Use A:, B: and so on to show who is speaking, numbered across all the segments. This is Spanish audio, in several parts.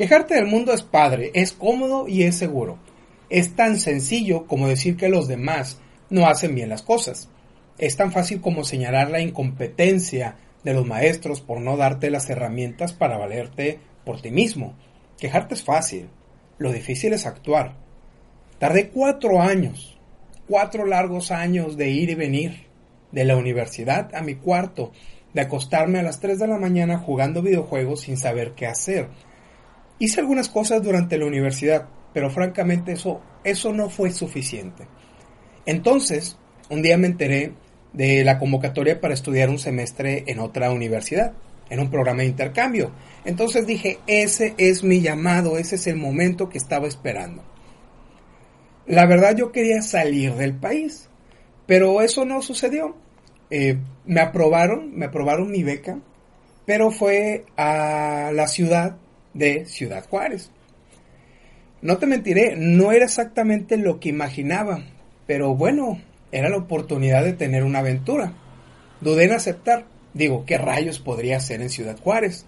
A: Quejarte del mundo es padre, es cómodo y es seguro. Es tan sencillo como decir que los demás no hacen bien las cosas. Es tan fácil como señalar la incompetencia de los maestros por no darte las herramientas para valerte por ti mismo. Quejarte es fácil, lo difícil es actuar. Tardé cuatro años, cuatro largos años de ir y venir, de la universidad a mi cuarto, de acostarme a las 3 de la mañana jugando videojuegos sin saber qué hacer Hice algunas cosas durante la universidad, pero francamente eso, eso no fue suficiente. Entonces, un día me enteré de la convocatoria para estudiar un semestre en otra universidad, en un programa de intercambio. Entonces dije, ese es mi llamado, ese es el momento que estaba esperando. La verdad yo quería salir del país, pero eso no sucedió. Eh, me aprobaron, me aprobaron mi beca, pero fue a la ciudad de Ciudad Juárez. No te mentiré, no era exactamente lo que imaginaba, pero bueno, era la oportunidad de tener una aventura. Dudé en aceptar. Digo, ¿qué rayos podría hacer en Ciudad Juárez?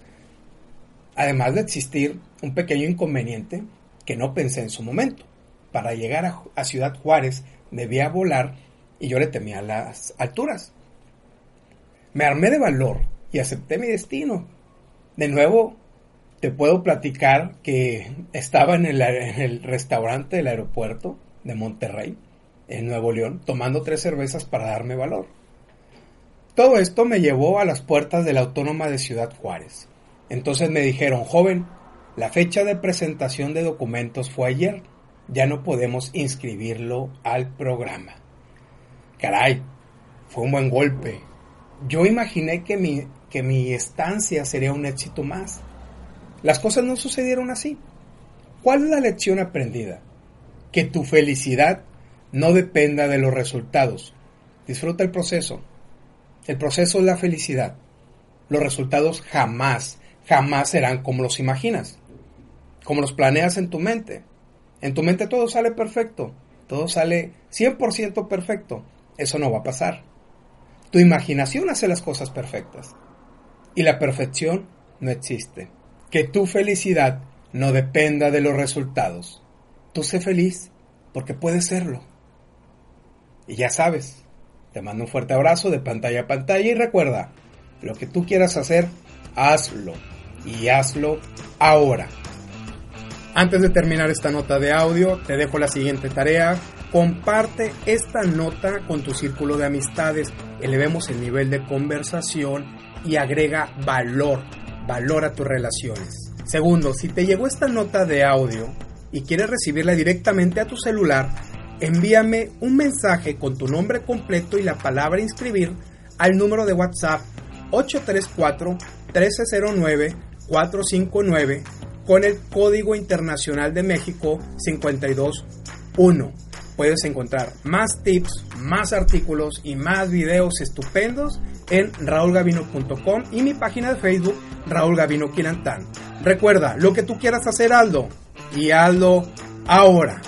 A: Además de existir un pequeño inconveniente que no pensé en su momento. Para llegar a, a Ciudad Juárez debía volar y yo le temía las alturas. Me armé de valor y acepté mi destino. De nuevo, te puedo platicar que estaba en el, restaurante del aeropuerto de Monterrey, en Nuevo León, tomando tres cervezas para darme valor. Todo esto me llevó a las puertas de la Autónoma de Ciudad Juárez. Entonces me dijeron, joven, la fecha de presentación de documentos fue ayer, ya no podemos inscribirlo al programa. Caray, fue un buen golpe. Yo imaginé que mi, que mi estancia sería un éxito más las cosas no sucedieron así. ¿Cuál es la lección aprendida? Que tu felicidad no dependa de los resultados. Disfruta el proceso. El proceso es la felicidad. Los resultados jamás, jamás serán como los imaginas, como los planeas en tu mente. En tu mente todo sale perfecto, todo sale 100% perfecto. Eso no va a pasar. Tu imaginación hace las cosas perfectas. Y la perfección no existe que tu felicidad no dependa de los resultados. Tú sé feliz porque puedes serlo. Y ya sabes, te mando un fuerte abrazo de pantalla a pantalla y recuerda, lo que tú quieras hacer, hazlo. Y hazlo ahora. Antes de terminar esta nota de audio, te dejo la siguiente tarea. Comparte esta nota con tu círculo de amistades. Elevemos el nivel de conversación y agrega valor valora tus relaciones. Segundo, si te llegó esta nota de audio y quieres recibirla directamente a tu celular, envíame un mensaje con tu nombre completo y la palabra inscribir al número de WhatsApp 834-1309-459 con el Código Internacional de México 521. Puedes encontrar más tips, más artículos y más videos estupendos en raulgavino.com y mi página de Facebook Raúl Gavino Quilantán. Recuerda, lo que tú quieras hacer, Aldo, y Aldo ahora.